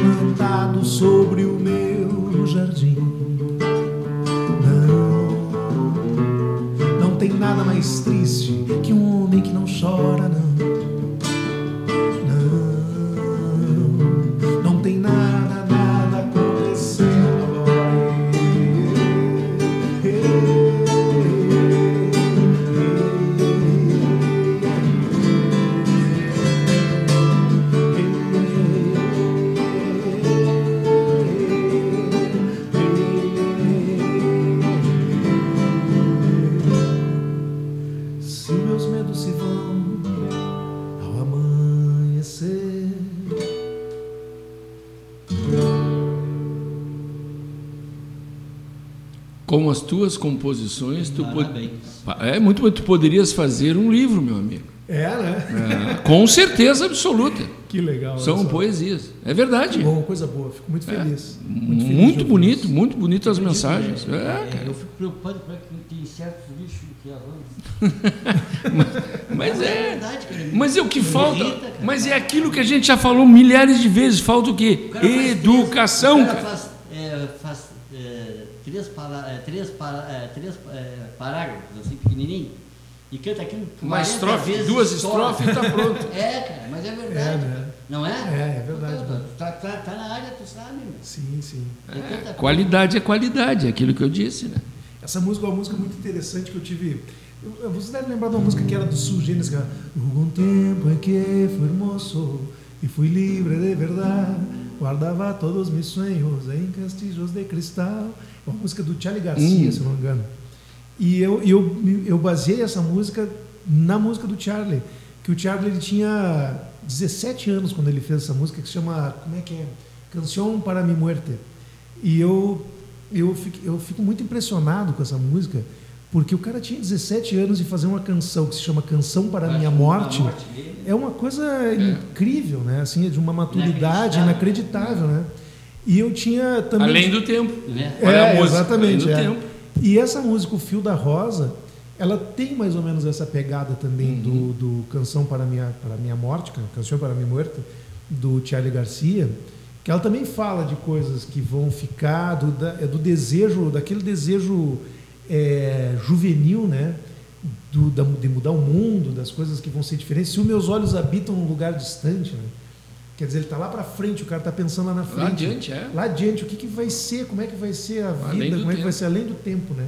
estarão plantados sobre o meu jardim. Não, não tem nada mais triste que um homem que não chora, Com as tuas composições, tu pod... É muito, tu poderias fazer um livro, meu amigo. É, né? É, com certeza absoluta. Que legal. São poesias. É verdade. Bom, coisa boa. Fico muito feliz. Muito, feliz ouvir bonito, isso. muito bonito as mensagens. É, É, cara. eu fico preocupado com que tem certos lixos que avançam. Mas é é. verdade, cara. Mas é o que falta. irrita. Mas é aquilo que a gente já falou milhares de vezes. Falta o quê? O cara faz Educação, o cara. É, é, três, para, é, três, para, é, três é, parágrafos, assim, pequenininho, e canta aquilo Uma 40 estrofe, vezes duas estrofes e tá pronto. É, cara, mas é verdade. É, né? Não é? É, é verdade. Tá, tá tá, tá na área, tu sabe, meu. Sim, sim. Coisa. Qualidade é qualidade, é aquilo que eu disse, né? Essa música é uma música muito interessante que eu tive. Você deve lembrar de uma música que era do Sul Gênesis, que era Hubo um tempo em que fui hermoso e fui livre de verdade, guardava todos meus sonhos em castilhos de cristal. É uma música do Charlie Garcia, Hum. se não me engano. E eu, eu, eu baseei essa música na música do Charlie, que o Charlie ele tinha 17 anos quando ele fez essa música, que se chama, como é que é? Canção para mi muerte. E eu, eu, fico, eu fico muito impressionado com essa música, porque o cara tinha 17 anos e fazer uma canção que se chama Canção para a Minha Morte dele. é uma coisa incrível, né? Assim, é de uma maturidade inacreditável, né? E eu tinha também Além do tempo. Né? A é, música, exatamente. além do é. tempo. E essa música, O Fio da Rosa, ela tem mais ou menos essa pegada também Uhum. do, do Canção para Minha, para Minha Morte, Canção para Minha Muerta, do Charlie Garcia, que ela também fala de coisas que vão ficar, do, da- é do desejo, daquele desejo é, juvenil, né? Do, da- de mudar o mundo, das coisas que vão ser diferentes. Se os meus olhos habitam num lugar distante, né? Quer dizer, ele está lá para frente, o cara está pensando lá na frente. Lá adiante, é. Lá adiante, o que, que vai ser, como é que vai ser a vida, como é que vai tempo. ser além do tempo, né?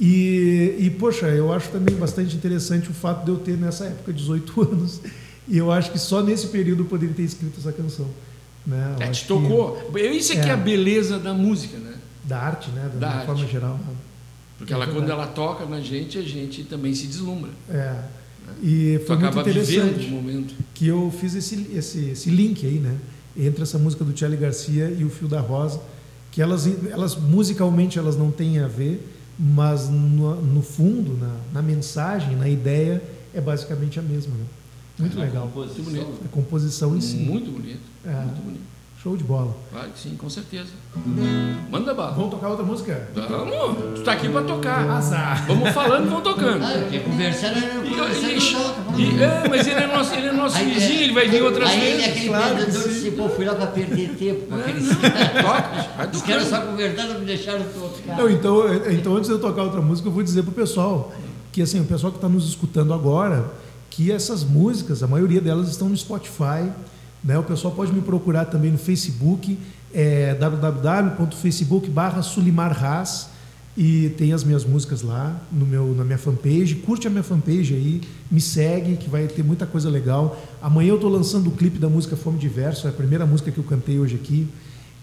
E, e, poxa, eu acho também bastante interessante o fato de eu ter nessa época 18 anos. E eu acho que só nesse período eu poderia ter escrito essa canção. Né? Eu É, te que- tocou. Isso é, que é É. a beleza da música, né? Da arte, né? Da, Da uma forma arte. geral. né? Porque ela, É quando ela toca na gente, a gente também se deslumbra. É. E Tu foi muito acaba vivendo interessante que eu fiz esse, esse, esse link aí, né? Entre essa música do Charlie Garcia e o Fio da Rosa, que elas, elas musicalmente elas não têm a ver, mas no, no fundo, na, na mensagem, na ideia, é basicamente a mesma, né? Muito Na legal. composição. Muito bonito. A composição em si. Muito bonito. É. Muito bonito. Show de bola. Claro que sim, com certeza. Manda bala. Vamos tocar outra música? Vamos, tu tá aqui pra tocar. Azar. Vamos falando e vamos tocando. Ah, quer conversar, não E- e- toca. e- é, mas ele é nosso, ele é nosso Aí, vizinho, é, ele vai vir outras aí ele é vezes. aquele claro sim. disse, pô, fui lá para perder tempo com aqueles Toca, vai Os caras só conversaram, não me deixaram tocar. Não, então, então, antes de eu tocar outra música, eu vou dizer pro pessoal que assim, o pessoal que está nos escutando agora, que essas músicas, a maioria delas estão no Spotify, né? O pessoal pode me procurar também no Facebook, é Haas e tem as minhas músicas lá no meu, na minha fanpage. Curte a minha fanpage aí, me segue, que vai ter muita coisa legal. Amanhã eu estou lançando o clipe da música Fome de Verso, é a primeira música que eu cantei hoje aqui.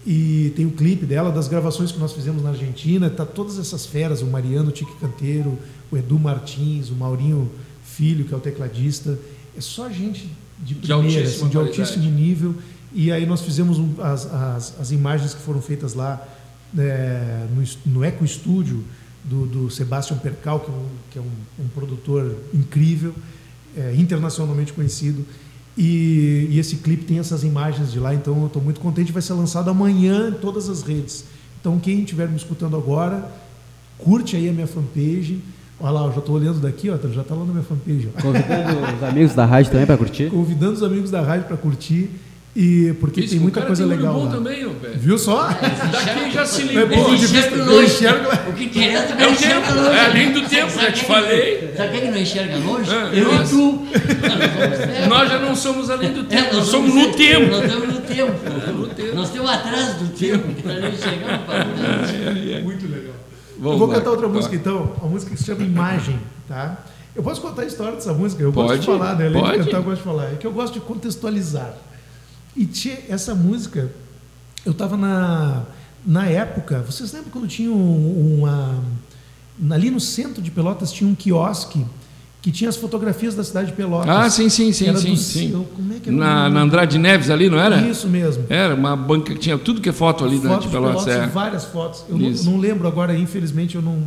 E tem o clipe dela, das gravações que nós fizemos na Argentina. Tá todas essas feras, o Mariano Tique Canteiro, o Edu Martins, o Maurinho Filho, que é o tecladista. É só gente de primeira, altíssima assim, de altíssimo nível. E aí nós fizemos um- as, as, as imagens que foram feitas lá é, no, no Eco Studio do, do Sebastian Percal, que é um, que é um, um produtor incrível, é, internacionalmente conhecido. E, e esse clipe tem essas imagens de lá, então eu estou muito contente. Vai ser lançado amanhã em todas as redes. Então quem estiver me escutando agora, curte aí a minha fanpage. Olha lá, eu já estou olhando daqui, ó, já está lá na minha fanpage. Ó. Convidando os amigos da rádio também para curtir. Convidando os amigos da rádio para curtir. E porque Isso, tem muita cara coisa tem legal bom lá. também, ô, velho. Viu só? Daqui já se É ligou. Ele enxerga eu longe. enxergo- O que interessa É o enxerga tempo, é além do tempo, já te falei. Sabe quem não enxerga longe? É, eu nós. e tu. Nós. Nós já não somos além do É, tempo, nós somos no Nós tempo. estamos no tempo. Nós estamos atrás do tempo. Nós não frente. Muito legal. Vamos eu vou lá, cantar outra vai. música então, uma música que se chama Imagem, tá? Eu posso contar a história dessa música? Eu gosto Pode, de falar, né? Além pode. de cantar, eu gosto de falar. É que eu gosto de contextualizar. E tinha essa música, eu estava na, na época, vocês lembram quando tinha um- uma. Ali no centro de Pelotas tinha um quiosque que tinha as fotografias da cidade de Pelotas. Ah, sim, sim, sim, Era sim, do- sim. Como é que era o Na, na Andrade Neves ali, não era? Isso mesmo. Era uma banca que tinha tudo que é foto ali né, fotos de Pelotas. Pelotas, é. várias fotos. Eu não, Isso. não lembro agora, infelizmente, eu não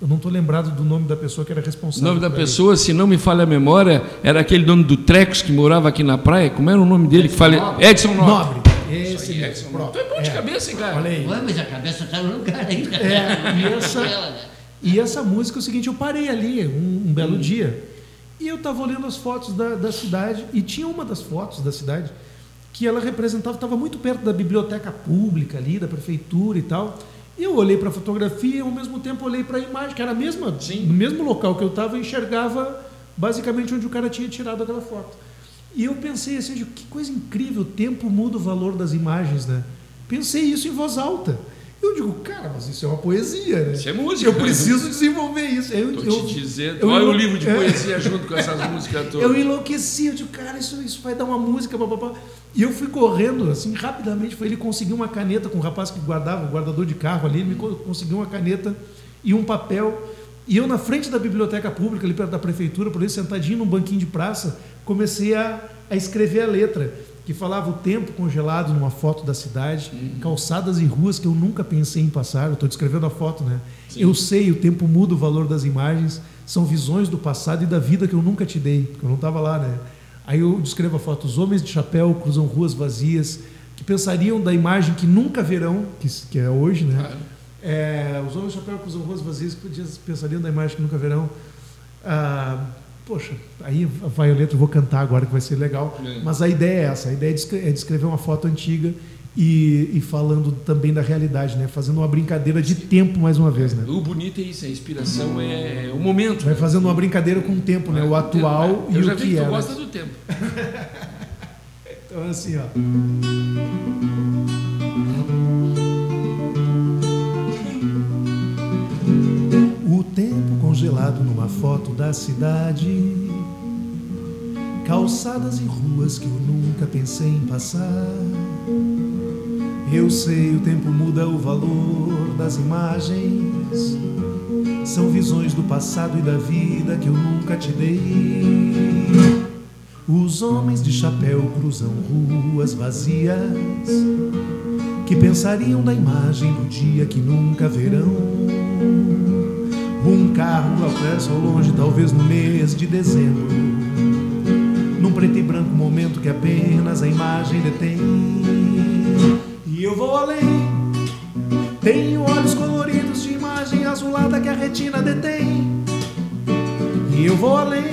eu não estou lembrado do nome da pessoa que era O responsável. nome da pessoa, se não me falha a memória, era aquele dono do Trecos que morava aqui na praia. Como era o nome dele que falei? Edson ele. Nobre. Nobre. Isso Esse aí. Edson. Nobre. Tu é bom de É. cabeça, hein, cara? Olha aí. Ué, mas a cabeça está no lugar ainda. É, e essa- Ela, né? E essa música é o seguinte, eu parei ali um, um Hum. belo dia e eu estava olhando as fotos da, da cidade e tinha uma das fotos da cidade que ela representava, estava muito perto da biblioteca pública ali, da prefeitura e tal. E eu olhei para a fotografia e ao mesmo tempo olhei para a imagem, que era a mesma, Sim. no mesmo local que eu estava, enxergava basicamente onde o cara tinha tirado aquela foto. E eu pensei assim, que coisa incrível, o tempo muda o valor das imagens, né? Pensei isso em voz alta. Eu digo, cara, mas isso é uma poesia, né? Isso é música. Eu preciso desenvolver isso. Eu, Tô eu, te dizendo. eu- Olha o livro de é. poesia junto com essas músicas eu todas. enlouqueci, eu digo, cara, isso, isso vai dar uma música, papapá. E eu fui correndo, assim, rapidamente, foi ele conseguir uma caneta com o rapaz que guardava, o guardador de carro ali, ele me co- conseguiu uma caneta e um papel. E eu, na frente da biblioteca pública, ali perto da prefeitura, por aí, sentadinho num banquinho de praça, comecei a, a escrever a letra, que falava o tempo congelado numa foto da cidade, calçadas e ruas que eu nunca pensei em passar. Eu estou descrevendo a foto, né? Eu sei, o tempo muda o valor das imagens, são visões do passado e da vida que eu nunca te dei, porque eu não estava lá, né? Aí eu descrevo a foto: os homens de chapéu cruzam ruas vazias, que pensariam da imagem que nunca verão, que, que é hoje, né? Claro. É, os homens de chapéu cruzam ruas vazias, que pensariam da imagem que nunca verão. Ah, poxa, aí vai a letra, eu vou cantar agora que vai ser legal. É. Mas a ideia é essa: a ideia é é descrever uma foto antiga e, e falando também da realidade, né? Fazendo uma brincadeira de tempo mais uma vez, né? O bonito é isso, a inspiração é o momento. Vai né? fazendo uma brincadeira com o tempo, né? O atual Eu e já o vi que que tu era. gosta do tempo. Então assim, ó. Tempo congelado numa foto da cidade, calçadas e ruas que eu nunca pensei em passar. Eu sei, o tempo muda o valor das imagens. São visões do passado e da vida que eu nunca te dei. Os homens de chapéu cruzam ruas vazias que pensariam da imagem do dia que nunca verão. Um carro ao preço ao longe, talvez no mês de dezembro. Num preto e branco momento que apenas a imagem detém. E eu vou além. Tenho olhos coloridos de imagem azulada que a retina detém. E eu vou além.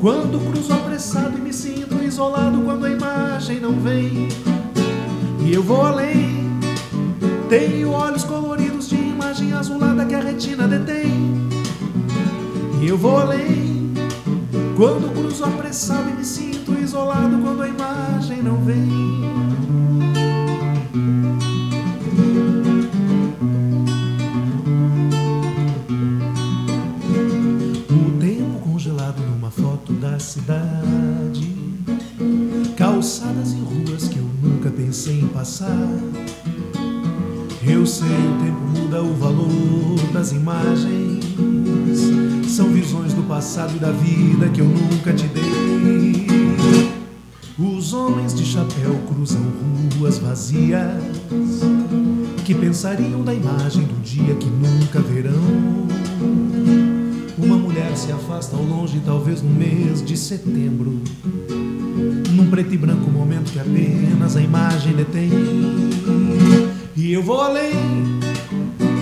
Quando cruzo apressado e me sinto isolado quando a imagem não vem. E eu vou além. Tenho olhos coloridos imagem azulada que a retina detém. E eu vou além. Quando cruzo apressado e me sinto isolado quando a imagem não vem. O tempo congelado numa foto da cidade. Calçadas e ruas que eu nunca pensei em passar. Eu sei, o tempo muda o valor das imagens. São visões do passado e da vida que eu nunca te dei. Os homens de chapéu cruzam ruas vazias que pensariam da imagem do dia que nunca verão. Uma mulher se afasta ao longe, talvez no mês de setembro. Num preto e branco momento que apenas a imagem detém. E eu vou além.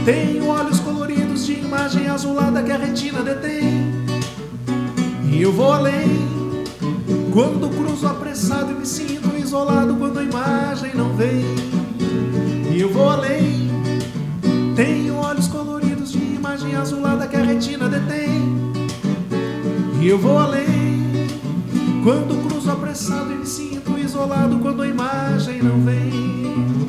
Tenho olhos coloridos de imagem azulada que a retina detém. E eu vou além. Quando cruzo apressado e me sinto isolado quando a imagem não vem. E eu vou além. Tenho olhos coloridos de imagem azulada que a retina detém. E eu vou além. Quando cruzo apressado e me sinto isolado quando a imagem não vem.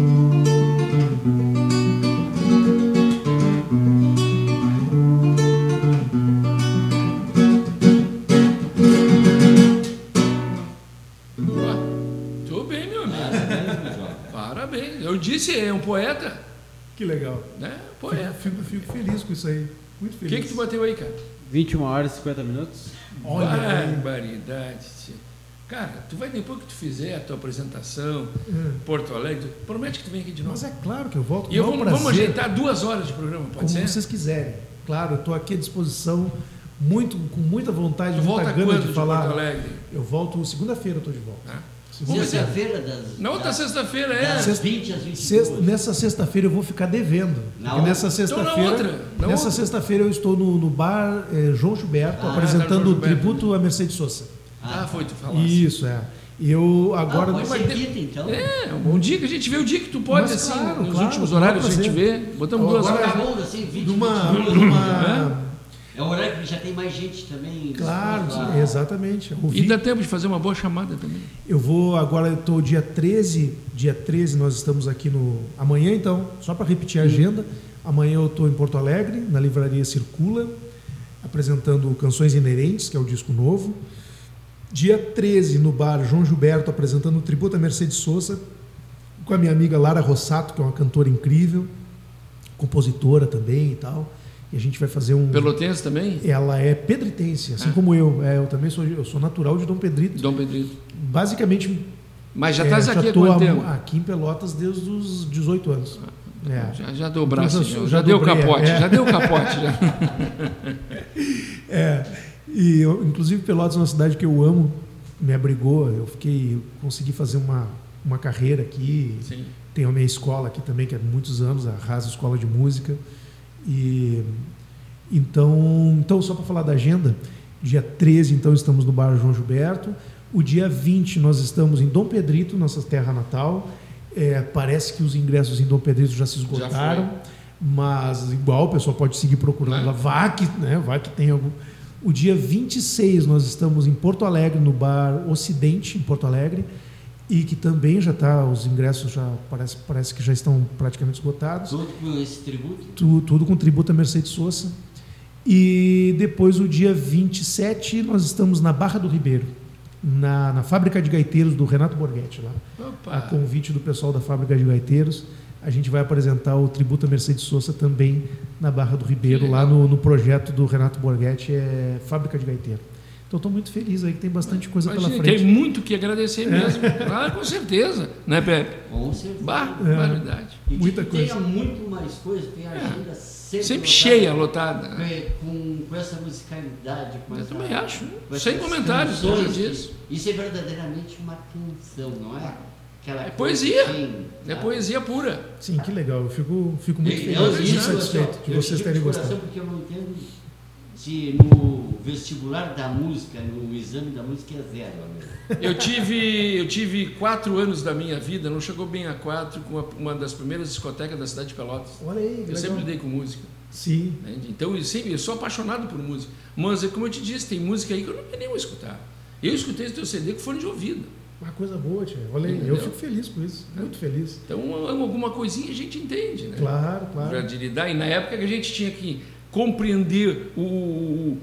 Poeta, Que legal. né? Poeta. Fico, fico feliz com isso aí. Muito O feliz. que, que tu bateu aí, cara? 21 horas e 50 minutos. Olha. Barbaridade. Cara, tu vai depois que tu fizer a tua apresentação, É. Porto Alegre, tu- promete que tu vem aqui de novo. Mas é claro que eu volto. E eu com o vamos, ajeitar duas horas de programa, pode como ser? vocês quiserem. Claro, eu estou aqui à disposição, muito, com muita vontade, Tu muita volta gana de de falar. Porto Alegre? Eu volto segunda-feira, eu estou de volta. Ah. Sexta-feira das. Na outra sexta-feira é. Das Sexta- 20 às 22. Sexta- nessa sexta-feira eu vou ficar devendo. Na nessa? Então, na sexta-feira. nessa sexta-feira eu estou no, no bar eh, João Gilberto Ah, apresentando tá, o tributo a Mercedes Sosa. Ah, foi, tu falaste. Isso, é. E eu agora. Ah, pode Vai ser ter- quinta, então. É, um bom dia que a gente vê o dia que tu pode, Mas assim, claro, nos claro, últimos horários a gente vê. Botamos duas Agora- horas. Acabou, assim, 20 numa, numa- É o horário que já tem mais gente também. Claro, a- sim, exatamente. Eu E ouvi- dá tempo de fazer uma boa chamada também. Eu vou agora, eu estou dia 13, dia 13 nós estamos aqui no amanhã então, só para repetir a agenda. Amanhã eu estou em Porto Alegre, na livraria Circula, apresentando Canções Inerentes, que é o disco novo. Dia 13 no bar João Gilberto apresentando o tributo a Mercedes Sosa com a minha amiga Lara Rossato, que é uma cantora incrível, compositora também e tal. E a gente vai fazer um Pelotense também? ela é pedritense, assim Ah. como eu. É, eu também sou, eu sou natural de Dom Pedrito. Dom Pedrito. Basicamente, Mas já é, estás aqui há quanto tempo? aqui em Pelotas desde os 18 anos. É. Já, já deu o braço, Já- já, já deu o capote, é. já deu o capote. É, e eu, inclusive Pelotas é uma cidade que eu amo, me abrigou, eu fiquei, consegui fazer uma, uma carreira aqui, Sim. tenho a minha escola aqui também, que é muitos anos, a Rasa Escola de Música. E então, então só para falar da agenda, dia 13 então estamos no bar João Gilberto, o dia 20 nós estamos em Dom Pedrito, nossa terra natal. É, parece que os ingressos em Dom Pedrito já se esgotaram, mas igual o pessoal pode seguir procurando lá, vá que, né, vai que tem algum. O dia 26 nós estamos em Porto Alegre, no bar Ocidente, em Porto Alegre, e que também já está, os ingressos já parece, parece que já estão praticamente esgotados. Tudo com esse tributo? Tu- tudo com tributo a Mercedes Sosa. E depois, o dia 27, nós estamos na Barra do Ribeiro, na, na fábrica de gaiteiros do Renato Borghetti, lá. A Opa. convite do pessoal da fábrica de gaiteiros. A gente vai apresentar o tributo a Mercedes Sosa também na Barra do Ribeiro, lá no, no projeto do Renato Borghetti, é Fábrica de Gaiteiro. Então, estou muito feliz aí que tem bastante coisa Imagina, pela frente. tem muito que agradecer mesmo. Ah, com certeza. Né, Pepe? Com certeza. Bah, É. verdade. E muita que coisa. tenha muito mais coisa, tem a agenda sempre, Sempre lotada, cheia, lotada. é, Com, com essa musicalidade. Com Eu essa, também acho. com Sem comentários, eu disse. que- Isso é verdadeiramente uma canção, não é? Aquela É poesia. assim, É poesia pura. Sim, que legal. Eu fico, fico muito Eu- feliz, eu muito satisfeito ó, de eu vocês terem gostado. Porque eu não entendo se no vestibular da música, no exame da música é zero. amigo. Eu tive, eu tive quatro anos da minha vida, não chegou bem a quatro, com uma das primeiras discotecas da cidade de Pelotas. Olha aí, Eu legal. sempre lidei com música. Sim? Então eu, sempre, eu sou apaixonado por música. Mas, é como eu te disse, tem música aí que eu não queria nem vou escutar. Eu escutei esse teu CD com fone de ouvido. uma coisa boa, tia. Olha aí, eu fico feliz com isso. Muito feliz. Então, alguma coisinha a gente entende, né? Claro, Para claro. lidar. E na época que a gente tinha que compreender o,